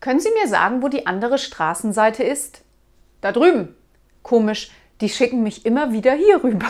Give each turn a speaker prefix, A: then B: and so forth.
A: Können Sie mir sagen, wo die andere Straßenseite ist? Da drüben. Komisch, die schicken mich immer wieder hier rüber.